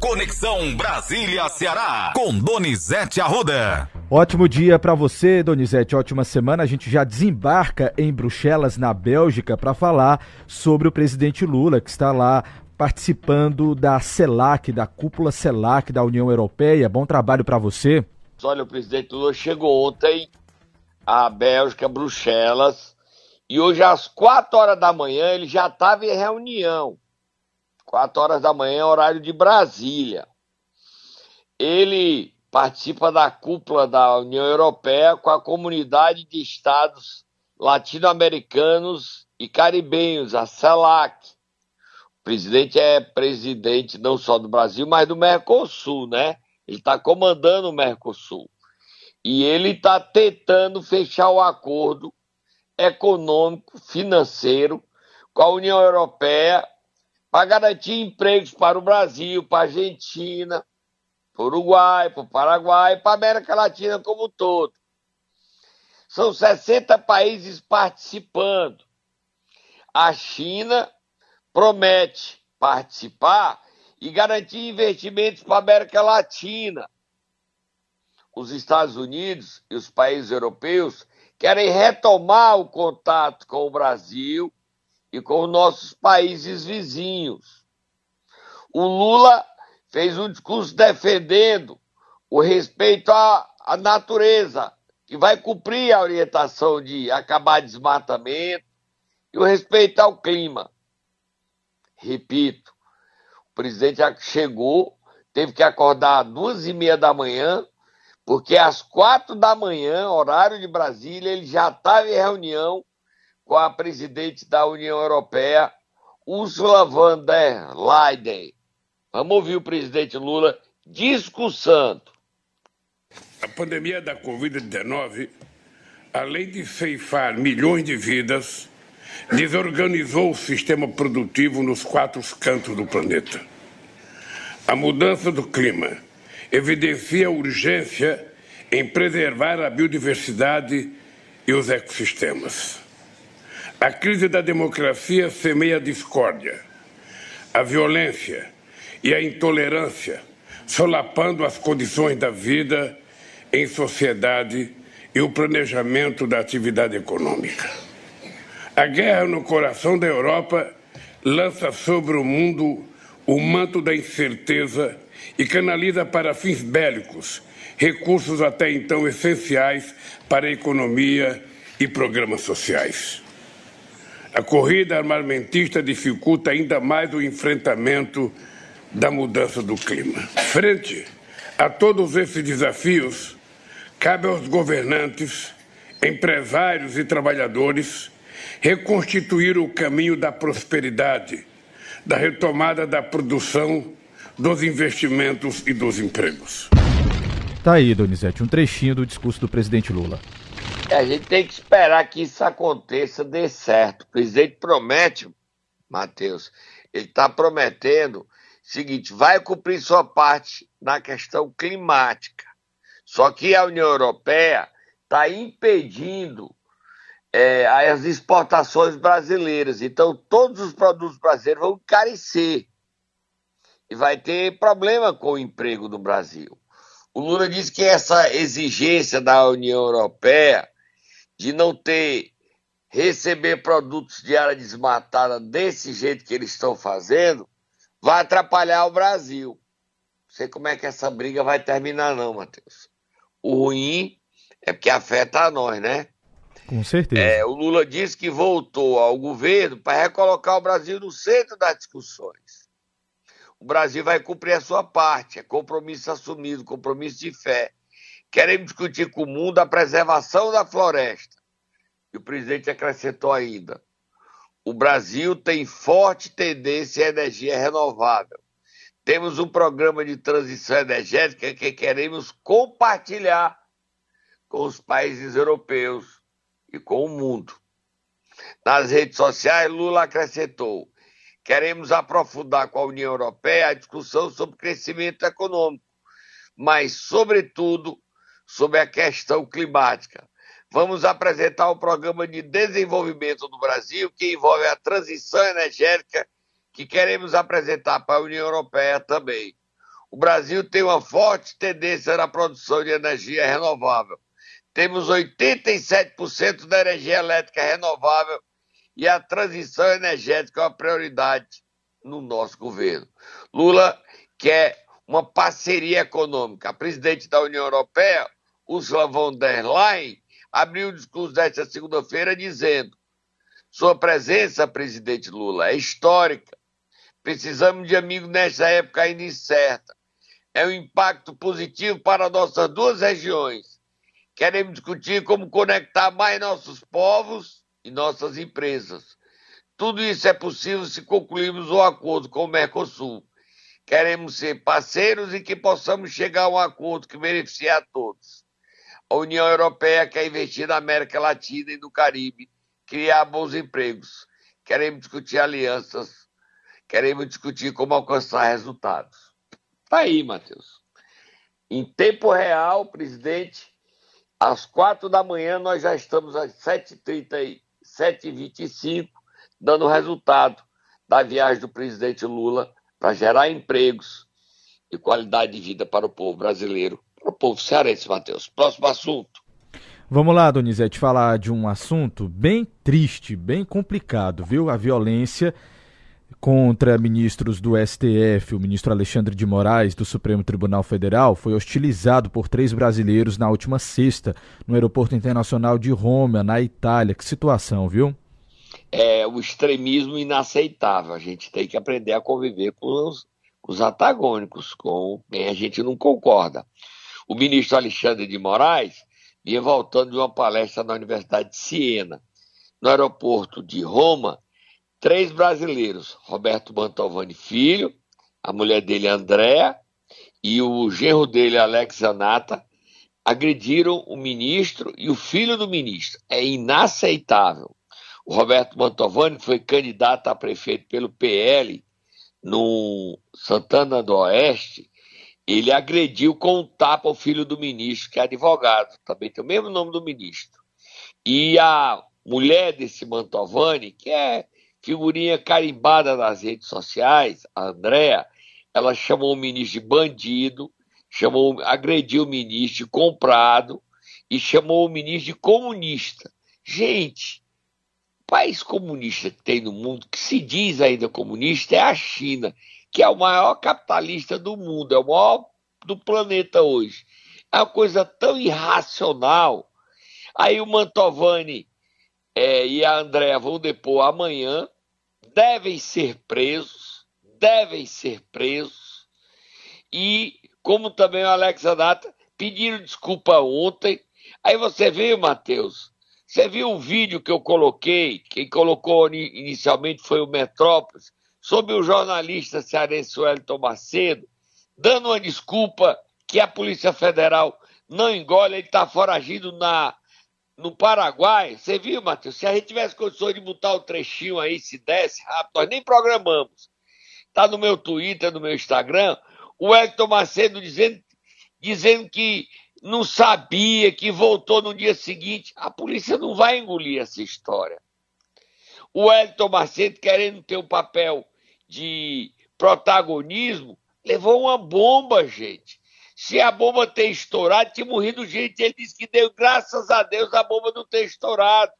Conexão Brasília-Ceará, com Donizete Arruda. Ótimo dia para você, Donizete. Ótima semana. A gente já desembarca em Bruxelas, na Bélgica, para falar sobre o presidente Lula, que está lá participando da CELAC, da cúpula CELAC da União Europeia. Bom trabalho para você. Olha, o presidente Lula chegou ontem à Bélgica, Bruxelas, e hoje às quatro horas da manhã ele já estava em reunião 4 horas da manhã, horário de Brasília. Ele participa da cúpula da União Europeia com a comunidade de estados latino-americanos e caribenhos, a CELAC. O presidente é presidente não só do Brasil, mas do Mercosul, né? Ele está comandando o Mercosul. E ele está tentando fechar o acordo econômico, financeiro com a União Europeia para garantir empregos para o Brasil, para a Argentina, para o Uruguai, para o Paraguai, para a América Latina como um todo. São 60 países participando. A China promete participar e garantir investimentos para a América Latina. Os Estados Unidos e os países europeus querem retomar o contato com o Brasil e com os nossos países vizinhos. O Lula fez um discurso defendendo o respeito à, à natureza, que vai cumprir a orientação de acabar desmatamento e o respeito ao clima. Repito, o presidente já chegou, teve que acordar às duas e meia da manhã, porque às quatro da manhã, horário de Brasília, ele já estava em reunião com a presidente da União Europeia, Ursula von der Leyen. Vamos ouvir o presidente Lula discursando. A pandemia da Covid-19, além de ceifar milhões de vidas, desorganizou o sistema produtivo nos quatro cantos do planeta. A mudança do clima evidencia a urgência em preservar a biodiversidade e os ecossistemas. A crise da democracia semeia a discórdia, a violência e a intolerância, solapando as condições da vida em sociedade e o planejamento da atividade econômica. A guerra no coração da Europa lança sobre o mundo o manto da incerteza e canaliza para fins bélicos recursos até então essenciais para a economia e programas sociais. A corrida armamentista dificulta ainda mais o enfrentamento da mudança do clima. Frente a todos esses desafios, cabe aos governantes, empresários e trabalhadores reconstituir o caminho da prosperidade, da retomada da produção, dos investimentos e dos empregos. Tá aí, Donizete, um trechinho do discurso do presidente Lula. A gente tem que esperar que isso aconteça, dê certo. O presidente promete, Matheus, ele está prometendo seguinte: vai cumprir sua parte na questão climática. Só que a União Europeia está impedindo é, as exportações brasileiras. Então, todos os produtos brasileiros vão encarecer. E vai ter problema com o emprego no Brasil. O Lula disse que essa exigência da União Europeia de não ter receber produtos de área desmatada desse jeito que eles estão fazendo, vai atrapalhar o Brasil. Não sei como é que essa briga vai terminar, não, Matheus. O ruim é porque afeta a nós, né? Com certeza. É, o Lula disse que voltou ao governo para recolocar o Brasil no centro das discussões. O Brasil vai cumprir a sua parte, é compromisso assumido, compromisso de fé. Queremos discutir com o mundo a preservação da floresta. E o presidente acrescentou ainda: o Brasil tem forte tendência à energia renovável. Temos um programa de transição energética que queremos compartilhar com os países europeus e com o mundo. Nas redes sociais, Lula acrescentou: queremos aprofundar com a União Europeia a discussão sobre crescimento econômico, mas, sobretudo, sobre a questão climática. Vamos apresentar o programa de desenvolvimento do Brasil, que envolve a transição energética, que queremos apresentar para a União Europeia também. O Brasil tem uma forte tendência na produção de energia renovável. Temos 87% da energia elétrica renovável e a transição energética é uma prioridade no nosso governo. Lula quer uma parceria econômica. A presidente da União Europeia, Ursula von der Leyen, abriu o discurso desta segunda-feira dizendo: Sua presença, presidente Lula, é histórica. Precisamos de amigos nesta época ainda incerta é um impacto positivo para nossas duas regiões. Queremos discutir como conectar mais nossos povos e nossas empresas. Tudo isso é possível se concluirmos o um acordo com o Mercosul. Queremos ser parceiros e que possamos chegar a um acordo que beneficie a todos. A União Europeia quer investir na América Latina e no Caribe, criar bons empregos. Queremos discutir alianças, queremos discutir como alcançar resultados. Tá aí, Matheus. Em tempo real, presidente, às quatro da manhã nós já estamos às 7h30, 7h25, dando resultado da viagem do presidente Lula para gerar empregos e qualidade de vida para o povo brasileiro, para o povo cearense, Matheus. Próximo assunto. Vamos lá, Donizete, falar de um assunto bem triste, bem complicado, viu? A violência contra ministros do STF, o ministro Alexandre de Moraes, do Supremo Tribunal Federal, foi hostilizado por três brasileiros na última sexta, no Aeroporto Internacional de Roma, na Itália. Que situação, viu? É o extremismo inaceitável. A gente tem que aprender a conviver com os, os antagônicos, com quem a gente não concorda. O ministro Alexandre de Moraes vinha voltando de uma palestra na Universidade de Siena. No aeroporto de Roma, três brasileiros, Roberto Mantovani Filho, a mulher dele Andréa e o genro dele Alex Anata, agrediram o ministro e o filho do ministro. É inaceitável. O Roberto Mantovani foi candidato a prefeito pelo PL no Santana do Oeste. Ele agrediu com um tapa o filho do ministro, que é advogado, também tem o mesmo nome do ministro. E a mulher desse Mantovani, que é figurinha carimbada nas redes sociais, a Andrea, ela chamou o ministro de bandido, chamou, agrediu o ministro de comprado e chamou o ministro de comunista. Gente, o país comunista que tem no mundo, que se diz ainda comunista, é a China, que é o maior capitalista do mundo, é o maior do planeta hoje. É uma coisa tão irracional. Aí o Mantovani é, e a Andréa vão depor amanhã, devem ser presos, devem ser presos, e como também o Alex Anata pediram desculpa ontem. Aí você viu, Matheus, você viu o vídeo que eu coloquei, quem colocou inicialmente foi o Metrópolis, sobre o jornalista cearense Wellington Macedo, dando uma desculpa que a Polícia Federal não engole, ele está foragido na no Paraguai, você viu, Matheus? Se a gente tivesse condições de botar o trechinho aí, se desse rápido, nós nem programamos. Tá no meu Twitter, no meu Instagram, o Hector Macedo dizendo, dizendo que não sabia, que voltou no dia seguinte. A polícia não vai engolir essa história. O Hector Macedo, querendo ter um papel de protagonismo, levou uma bomba, gente. Se a bomba ter estourado, tinha morrido gente. Ele disse que deu, graças a Deus, a bomba não ter estourado.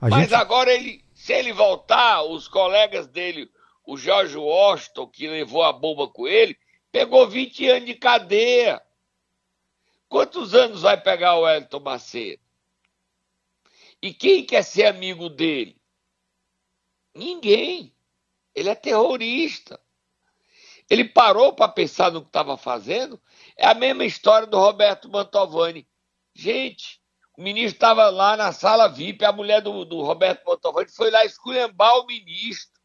A Mas gente... agora, ele, se ele voltar, os colegas dele, o George Washington, que levou a bomba com ele, pegou 20 anos de cadeia. Quantos anos vai pegar o Elton Macedo? E quem quer ser amigo dele? Ninguém. Ele é terrorista. Ele parou para pensar no que estava fazendo. É a mesma história do Roberto Mantovani. Gente, o ministro estava lá na sala VIP, a mulher do, do Roberto Mantovani foi lá esculhambar o ministro.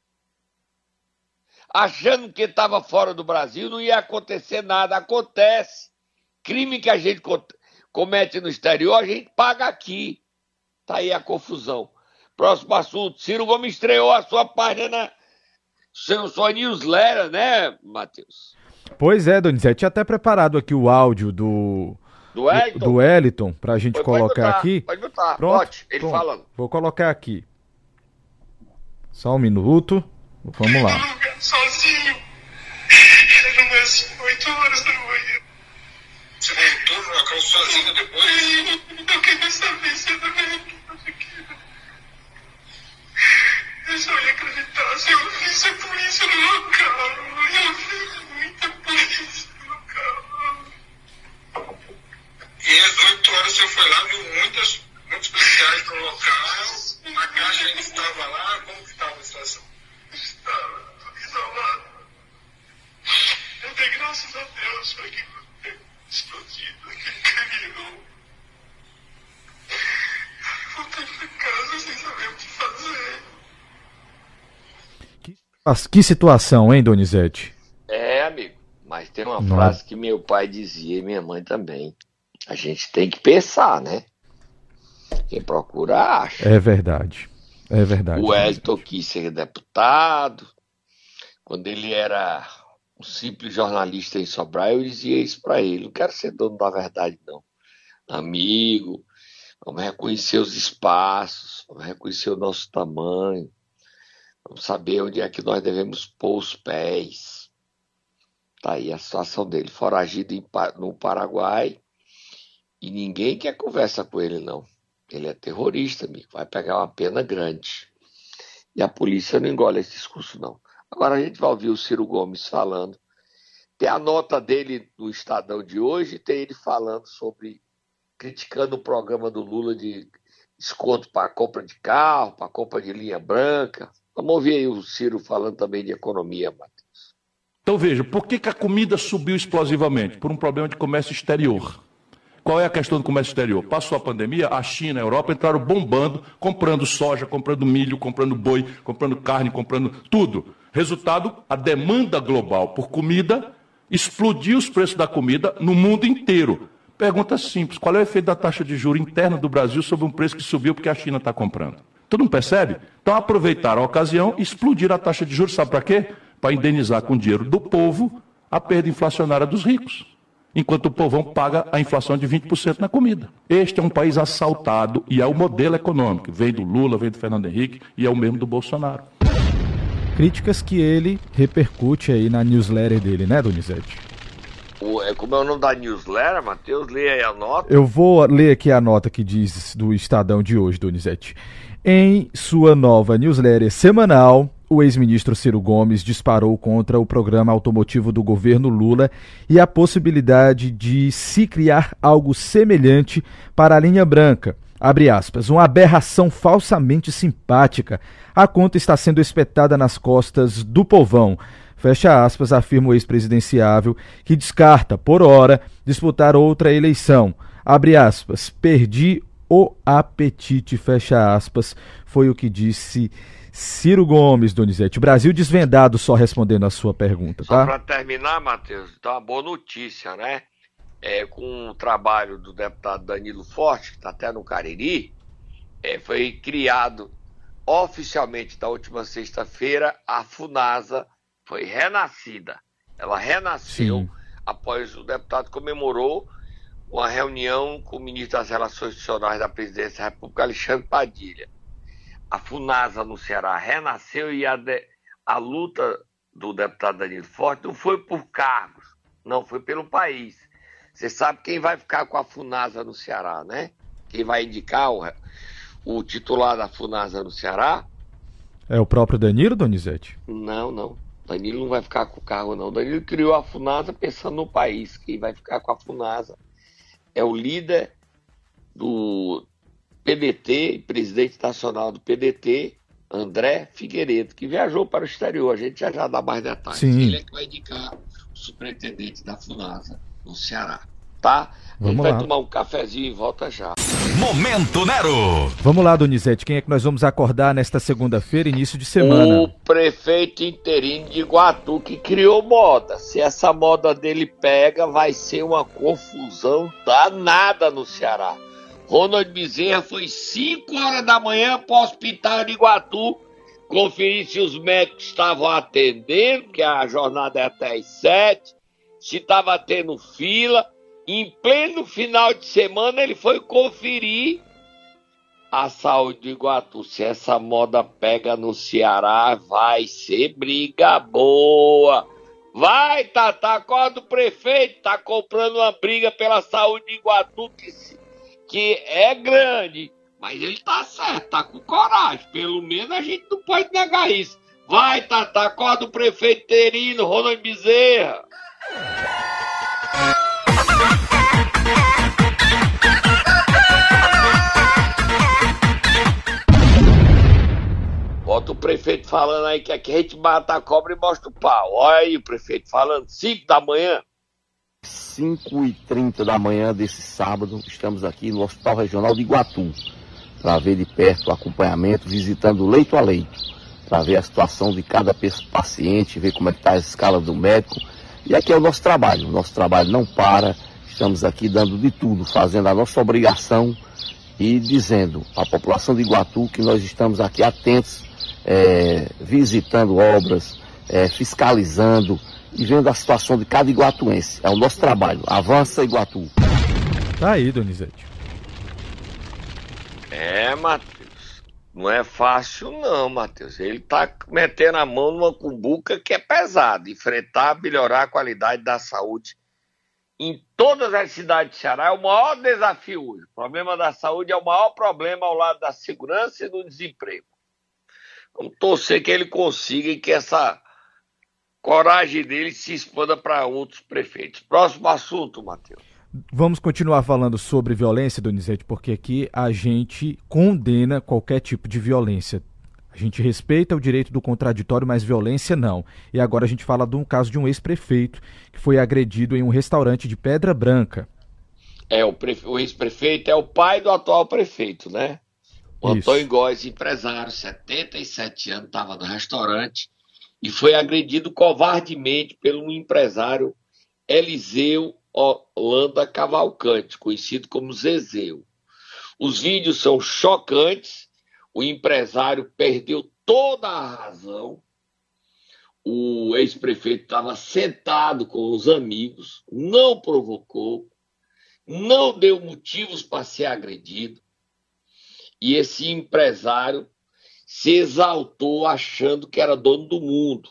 Achando que estava fora do Brasil, não ia acontecer nada. Acontece. Crime que a gente comete no exterior, a gente paga aqui. Tá aí a confusão. Próximo assunto. Ciro Gomes estreou a sua página seu, sua newsletter, né, Matheus? Pois é, Donizete, tinha até preparado aqui o áudio do do Wellington, do Wellington pra gente pode, colocar botar, aqui. Pode botar, Pronto, Bote, ele pronto. falando. Vou colocar aqui. Só um minuto. Vamos lá. Sozinho. Oito horas da manhã. Você voltou no local sozinho depois? Eu queria saber se eu também Só ia acreditar se eu visse a polícia no local. Eu vi muita polícia no local. E às oito horas você foi lá, viu muitas, muitos policiais no local. A caixa ainda estava lá. Como que estava a situação? Estava tudo isolado. Eu dei graças a Deus para que explodido aquele caminhão. Voltei para casa sem saber o que fazer. Que, que situação, hein, Donizete? É, amigo. Mas tem uma Não. frase que meu pai dizia e minha mãe também. A gente tem que pensar, né? Quem procura, acha. É verdade. É verdade. O Elton quis ser deputado. Quando ele era um simples jornalista em Sobral, eu dizia isso para ele: não quero ser dono da verdade, não. Amigo, vamos reconhecer os espaços, vamos reconhecer o nosso tamanho, vamos saber onde é que nós devemos pôr os pés. Tá aí a situação dele, foragido no Paraguai, e ninguém quer conversa com ele, não. Ele é terrorista, amigo, vai pegar uma pena grande. E a polícia não engole esse discurso, não. Agora a gente vai ouvir o Ciro Gomes falando. Tem a nota dele no Estadão de hoje, tem ele falando sobre, criticando o programa do Lula de desconto para compra de carro, para compra de linha branca. Vamos ouvir aí o Ciro falando também de economia, Matheus. Então veja, por que, que a comida subiu explosivamente? Por um problema de comércio exterior. Qual é a questão do comércio exterior? Passou a pandemia, a China e a Europa entraram bombando, comprando soja, comprando milho, comprando boi, comprando carne, comprando tudo. Resultado, a demanda global por comida explodiu os preços da comida no mundo inteiro. Pergunta simples: qual é o efeito da taxa de juro interna do Brasil sobre um preço que subiu porque a China está comprando? Todo mundo percebe? Então aproveitaram a ocasião explodiram a taxa de juros, sabe para quê? Para indenizar com dinheiro do povo a perda inflacionária dos ricos. Enquanto o povão paga a inflação de 20% na comida. Este é um país assaltado e é o modelo econômico. Vem do Lula, vem do Fernando Henrique e é o mesmo do Bolsonaro críticas que ele repercute aí na newsletter dele, né, Donizete? É, como é o nome da newsletter, Matheus? Lê aí a nota. Eu vou ler aqui a nota que diz do Estadão de hoje, Donizete. Em sua nova newsletter semanal, o ex-ministro Ciro Gomes disparou contra o programa automotivo do governo Lula e a possibilidade de se criar algo semelhante para a linha branca Abre aspas, uma aberração falsamente simpática. A conta está sendo espetada nas costas do povão. Fecha aspas, afirma o ex-presidenciável, que descarta, por hora, disputar outra eleição. Abre aspas, perdi o apetite, fecha aspas, foi o que disse Ciro Gomes, Donizete. O Brasil desvendado só respondendo a sua pergunta, tá? Só para terminar, Matheus, dá uma boa notícia, né? é, com o trabalho do deputado Danilo Forte, que está até no Cariri, é, foi criado oficialmente na última sexta-feira a FUNASA foi renascida. Ela renasceu Sim. após o deputado comemorou uma reunião com o ministro das Relações Institucionais da Presidência da República, Alexandre Padilha. A FUNASA no Ceará renasceu e a, de, a luta do deputado Danilo Forte não foi por cargos, não foi pelo país. Você sabe quem vai ficar com a Funasa no Ceará, né? Quem vai indicar o, o titular da Funasa no Ceará? É o próprio Danilo, Donizete? Não, não. Danilo não vai ficar com o cargo, não. Danilo criou a Funasa pensando no país. Quem vai ficar com a Funasa é o líder do PDT, presidente nacional do PDT, André Figueiredo, que viajou para o exterior. A gente já já dá mais detalhes. Sim. Ele é que vai indicar o superintendente da Funasa no Ceará. Tá? Vamos a gente vai lá. tomar um cafezinho e volta já. Momento Nero! Vamos lá, Donizete. Quem é que nós vamos acordar nesta segunda-feira, início de semana? O prefeito interino de Iguatu que criou moda. Se essa moda dele pega, vai ser uma confusão danada no Ceará. Ronald Bezerra foi 5 horas da manhã para o hospital de Iguatu conferir se os médicos estavam atendendo, que a jornada é até às 7 se estava tendo fila. Em pleno final de semana, ele foi conferir a saúde do Iguatu. Se essa moda pega no Ceará, vai ser briga boa. Vai, Tata, acorda o prefeito, tá comprando uma briga pela saúde de Iguatu que, que é grande. Mas ele tá certo, tá com coragem. Pelo menos a gente não pode negar isso. Vai, Tata, acorda o prefeito Terino, Ronald Bezerra. Prefeito falando aí que aqui a gente mata a cobra e mostra o pau. Olha aí o prefeito falando, 5 da manhã. 5 e 30 da manhã desse sábado, estamos aqui no Hospital Regional de Iguatu, para ver de perto o acompanhamento, visitando leito a leito, para ver a situação de cada paciente, ver como é está a escala do médico. E aqui é o nosso trabalho, o nosso trabalho não para, estamos aqui dando de tudo, fazendo a nossa obrigação e dizendo à população de Iguatu que nós estamos aqui atentos é, visitando obras, é, fiscalizando e vendo a situação de cada iguatuense. É o nosso trabalho. Avança Iguatu. Tá aí, Donizete. É, Matheus. Não é fácil não, Matheus. Ele tá metendo a mão numa cumbuca que é pesada. Enfrentar, melhorar a qualidade da saúde em todas as cidades do Ceará é o maior desafio hoje. O problema da saúde é o maior problema ao lado da segurança e do desemprego. Vamos torcer que ele consiga e que essa coragem dele se expanda para outros prefeitos. Próximo assunto, Matheus. Vamos continuar falando sobre violência, Donizete, porque aqui a gente condena qualquer tipo de violência. A gente respeita o direito do contraditório, mas violência não. E agora a gente fala de um caso de um ex-prefeito que foi agredido em um restaurante de Pedra Branca. É, o, prefe... o ex-prefeito é o pai do atual prefeito, né? O Isso. Antônio Góes, empresário, 77 anos, estava no restaurante e foi agredido covardemente pelo empresário Eliseu Holanda Cavalcante, conhecido como Zezeu. Os vídeos são chocantes, o empresário perdeu toda a razão. O ex-prefeito estava sentado com os amigos, não provocou, não deu motivos para ser agredido e esse empresário se exaltou achando que era dono do mundo.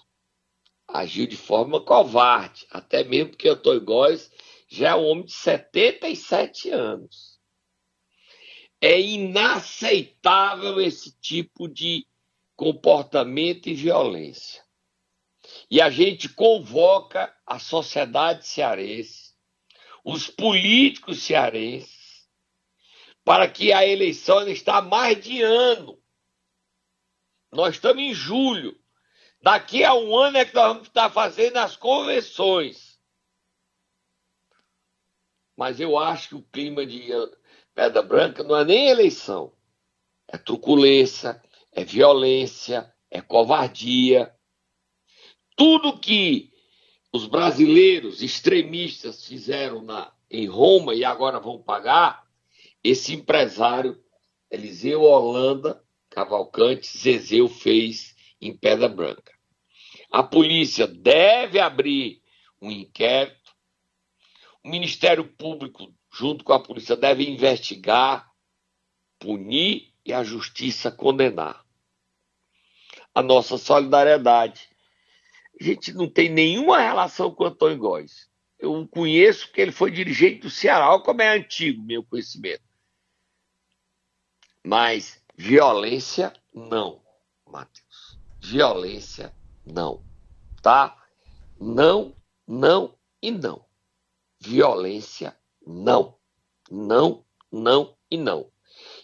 Agiu de forma covarde, até mesmo porque Antônio Góes já é um homem de 77 anos. É inaceitável esse tipo de comportamento e violência. E a gente convoca a sociedade cearense, os políticos cearenses, para que a eleição está mais de ano. Nós estamos em julho. Daqui a um ano é que nós vamos estar fazendo as convenções. Mas eu acho que o clima de Pedra Branca não é nem eleição. É truculência, é violência, é covardia. Tudo que os brasileiros extremistas fizeram na, em Roma e agora vão pagar, esse empresário, Eliseu Holanda Cavalcante Zezeu, fez em Pedra Branca. A polícia deve abrir um inquérito, o Ministério Público, junto com a polícia, deve investigar, punir e a justiça condenar. A nossa solidariedade. A gente não tem nenhuma relação com o Antônio Góes. Eu o conheço porque ele foi dirigente do Ceará. Como é antigo meu conhecimento. Mas violência, não, Matheus. Violência, não. Tá? Não, não e não. Violência, não. Não, não e não.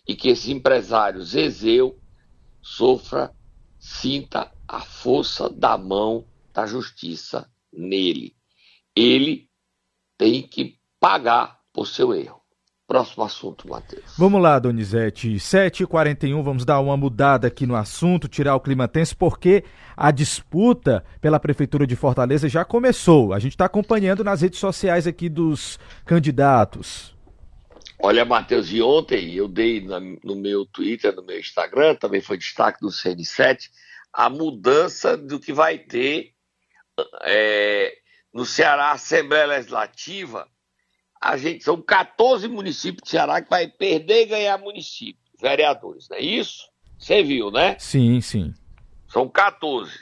E que esse empresário Zezeu sofra, sinta a força da mão da justiça nele. Ele tem que pagar por seu erro. Próximo assunto, Matheus. Vamos lá, Donizete. 7h41, vamos dar uma mudada aqui no assunto, tirar o clima tenso, porque a disputa pela Prefeitura de Fortaleza já começou. A gente está acompanhando nas redes sociais aqui dos candidatos. Olha, Matheus, e ontem eu dei na, no meu Twitter, no meu Instagram, também foi destaque do CN7, a mudança do que vai ter é, no Ceará Assembleia Legislativa a gente são 14 municípios do Ceará que vai perder e ganhar município, vereadores, não é isso? Você viu, né? Sim, sim. São 14.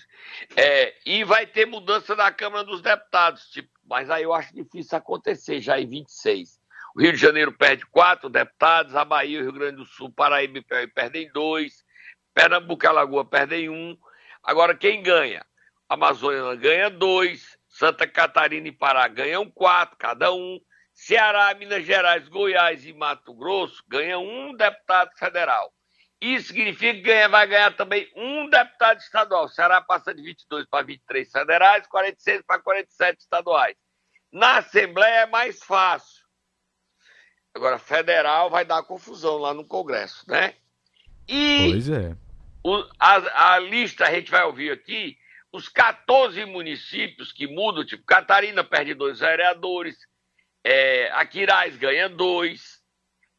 É, e vai ter mudança na Câmara dos Deputados, tipo, mas aí eu acho difícil acontecer já em 26. O Rio de Janeiro perde quatro deputados, a Bahia, o Rio Grande do Sul, Paraíba perdem dois, Pernambuco e Alagoa perdem um. Agora, quem ganha? A Amazônia ganha dois, Santa Catarina e Pará ganham quatro, cada um. Ceará, Minas Gerais, Goiás e Mato Grosso ganham um deputado federal. Isso significa que ganha, vai ganhar também um deputado estadual. O Ceará passa de 22 para 23 federais, 46 para 47 estaduais. Na Assembleia é mais fácil. Agora, federal vai dar confusão lá no Congresso, né? E pois é. O, a, a lista a gente vai ouvir aqui, os 14 municípios que mudam, tipo, Catarina perde dois vereadores, é, a Quirais ganha dois,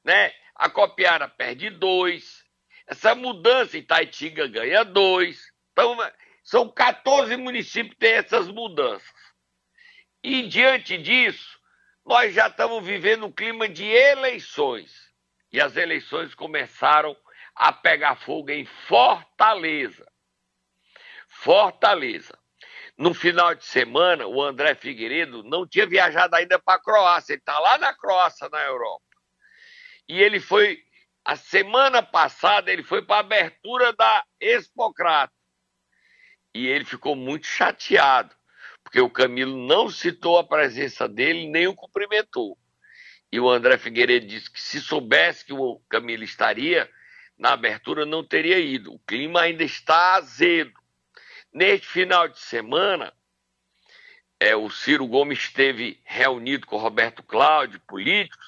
né? A Copiara perde dois, essa mudança em Taitinga ganha dois. Então, são 14 municípios que têm essas mudanças. E diante disso, nós já estamos vivendo um clima de eleições. E as eleições começaram a pegar fogo em Fortaleza. Fortaleza. No final de semana, o André Figueiredo não tinha viajado ainda para a Croácia. Ele está lá na Croácia, na Europa. E ele foi, a semana passada, ele foi para a abertura da Expocrata. E ele ficou muito chateado, porque o Camilo não citou a presença dele, nem o cumprimentou. E o André Figueiredo disse que se soubesse que o Camilo estaria na abertura, não teria ido. O clima ainda está azedo. Neste final de semana, é, o Ciro Gomes esteve reunido com Roberto Cláudio, políticos,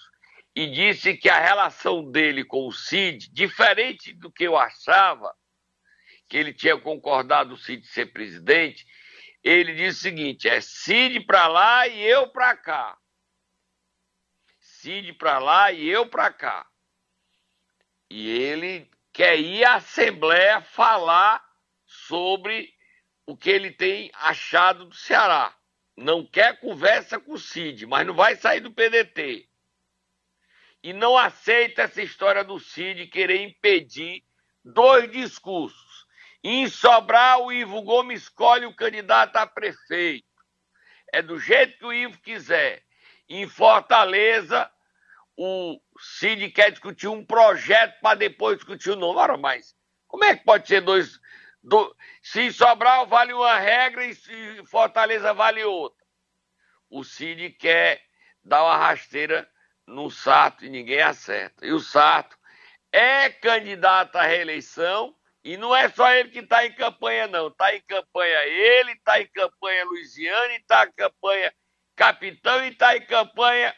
e disse que a relação dele com o Cid, diferente do que eu achava, que ele tinha concordado o Cid ser presidente, ele disse o seguinte: é Cid para lá e eu para cá. Cid para lá e eu para cá. E ele quer ir à Assembleia falar sobre o que ele tem achado do Ceará. Não quer conversa com o Cid, mas não vai sair do PDT. E não aceita essa história do Cid querer impedir dois discursos. Em Sobral, o Ivo Gomes escolhe o candidato a prefeito. É do jeito que o Ivo quiser. Em Fortaleza, o Cid quer discutir um projeto para depois discutir o nome. Ora, mas como é que pode ser dois. Do, se Sobral vale uma regra e se Fortaleza vale outra. O Cid quer dar uma rasteira no Sarto e ninguém acerta. E o Sarto é candidato à reeleição e não é só ele que está em campanha, não. Está em campanha ele, está em campanha Luiziane, está em campanha Capitão e está em campanha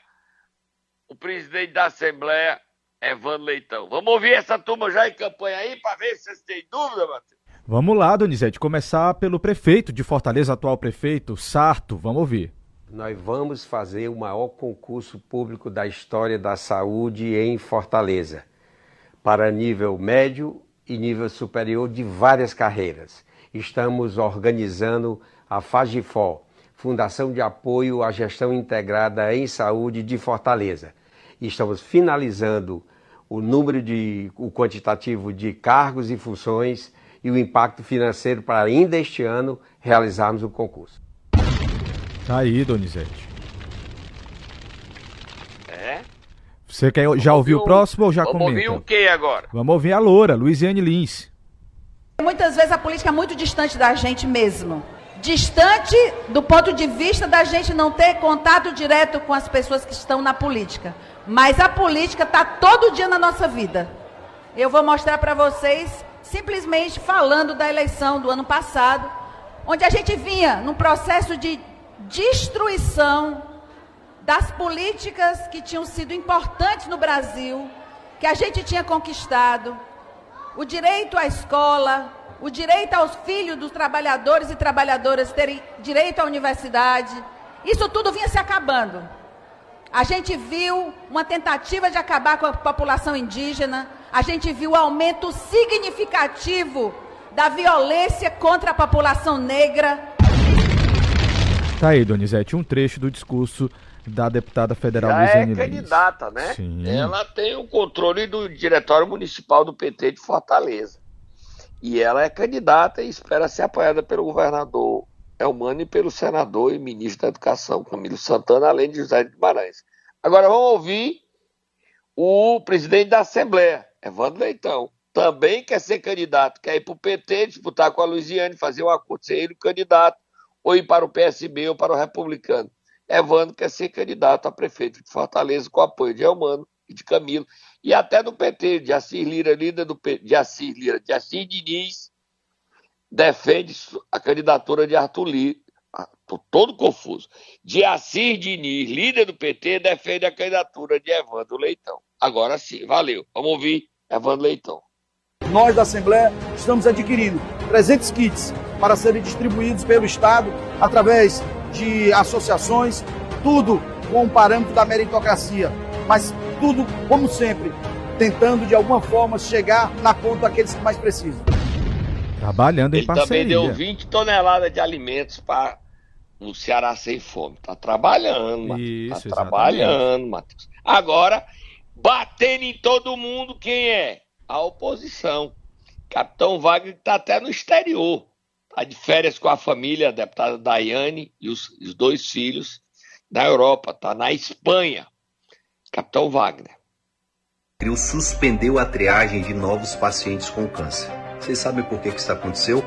o presidente da Assembleia, Evandro Leitão. Vamos ouvir essa turma já em campanha aí para ver se vocês têm dúvida, Matheus. Vamos lá, Donizete, começar pelo prefeito de Fortaleza, atual prefeito, Sarto. Vamos ouvir. Nós vamos fazer o maior concurso público da história da saúde em Fortaleza, para nível médio e nível superior de várias carreiras. Estamos organizando a FAGIFOR, Fundação de Apoio à Gestão Integrada em Saúde de Fortaleza estamos finalizando o número de o quantitativo de cargos e funções e o impacto financeiro para ainda este ano realizarmos o concurso. Tá aí, Donizete. É? Você quer, já ouviu o próximo ou já vamos comenta? Vamos ouvir o que agora? Vamos ouvir a Loura, Luiziane Lins. Muitas vezes a política é muito distante da gente mesmo distante do ponto de vista da gente não ter contato direto com as pessoas que estão na política. Mas a política está todo dia na nossa vida. Eu vou mostrar para vocês, simplesmente falando da eleição do ano passado, onde a gente vinha num processo de destruição das políticas que tinham sido importantes no Brasil, que a gente tinha conquistado, o direito à escola, o direito aos filhos dos trabalhadores e trabalhadoras terem direito à universidade. Isso tudo vinha se acabando. A gente viu uma tentativa de acabar com a população indígena, a gente viu o aumento significativo da violência contra a população negra. Tá aí, Donizete, um trecho do discurso da deputada federal Já Luiziane é candidata, né? Sim. Ela tem o controle do diretório municipal do PT de Fortaleza. E ela é candidata e espera ser apoiada pelo governador Elmano e pelo senador e ministro da Educação, Camilo Santana, além de José de Guimarães. Agora vamos ouvir o presidente da Assembleia, Evandro Leitão. Também quer ser candidato, quer ir para o PT, disputar com a Luiziane, fazer um acordo, ser ele o candidato, ou ir para o PSB ou para o Republicano. Evandro quer ser candidato a prefeito de Fortaleza com apoio de Elmano e de Camilo, e até do PT, de Assis Lira, líder do PT, de Assis Lira, de Assis Diniz, defende a candidatura de Arthur Lira. Estou ah, todo confuso. De Assis Diniz, líder do PT, defende a candidatura de Evandro Leitão. Agora sim, valeu. Vamos ouvir Evandro Leitão. Nós da Assembleia estamos adquirindo 300 kits para serem distribuídos pelo Estado através de associações, tudo com o parâmetro da meritocracia, mas tudo, como sempre, tentando de alguma forma chegar na conta daqueles que mais precisam. Trabalhando em Ele parceria. também deu 20 toneladas de alimentos para o Ceará sem fome. Tá trabalhando, Matheus. Isso, tá trabalhando, Matheus. Agora, batendo em todo mundo, quem é? A oposição. Capitão Wagner está até no exterior. Está de férias com a família, a deputada Daiane e os, os dois filhos na Europa. Está na Espanha. Capitão Wagner. CRIO suspendeu a triagem de novos pacientes com câncer. Vocês sabem por que, que isso aconteceu?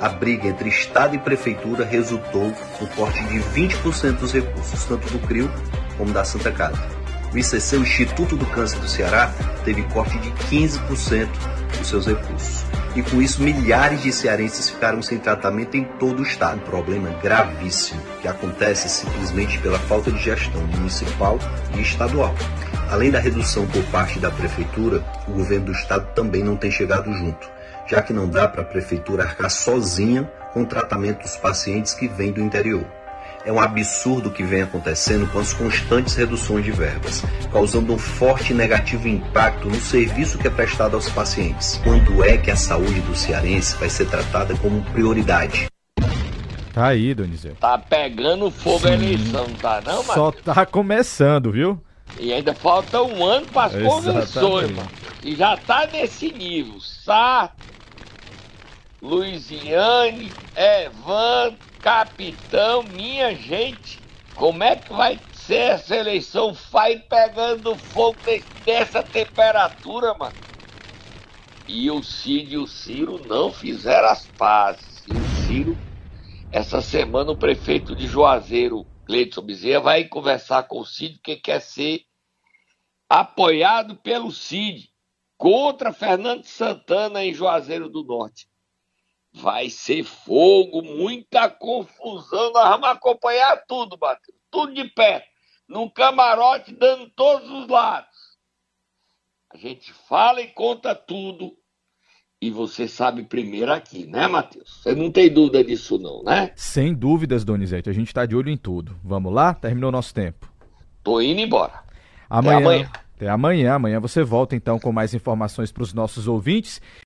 A briga entre Estado e Prefeitura resultou no corte de 20% dos recursos, tanto do CRIO como da Santa Casa. O ICC, o Instituto do Câncer do Ceará, teve corte de 15% dos seus recursos. E com isso, milhares de cearenses ficaram sem tratamento em todo o estado. Um problema gravíssimo que acontece simplesmente pela falta de gestão municipal e estadual. Além da redução por parte da prefeitura, o governo do estado também não tem chegado junto, já que não dá para a prefeitura arcar sozinha com o tratamento dos pacientes que vêm do interior. É um absurdo o que vem acontecendo com as constantes reduções de verbas, causando um forte e negativo impacto no serviço que é prestado aos pacientes. Quando é que a saúde do cearense vai ser tratada como prioridade? Tá aí, Donizete. Tá pegando fogo a eleição, tá não, Matheus? Só tá começando, viu? E ainda falta um ano para as convenções, mano. E já tá nesse nível. Sá, Luiziane, Evandro, Capitão, minha gente. Como é que vai ser essa eleição? Vai pegando fogo de- dessa temperatura, mano. E o Cid e o Ciro não fizeram as pazes. E o Ciro, essa semana, o prefeito de Juazeiro, Cleiton Bezerra, vai conversar com o Cid, que quer ser apoiado pelo Cid contra Fernando Santana em Juazeiro do Norte. Vai ser fogo, muita confusão. Nós vamos acompanhar tudo, Matheus. Tudo de perto. Num camarote, dando todos os lados. A gente fala e conta tudo. E você sabe primeiro aqui, né, Matheus? Você não tem dúvida disso, não, né? Sem dúvidas, Donizete. A gente tá de olho em tudo. Vamos lá? Terminou nosso tempo. Tô indo embora. Amanhã. amanhã. Até amanhã. Amanhã você volta então com mais informações para os nossos ouvintes.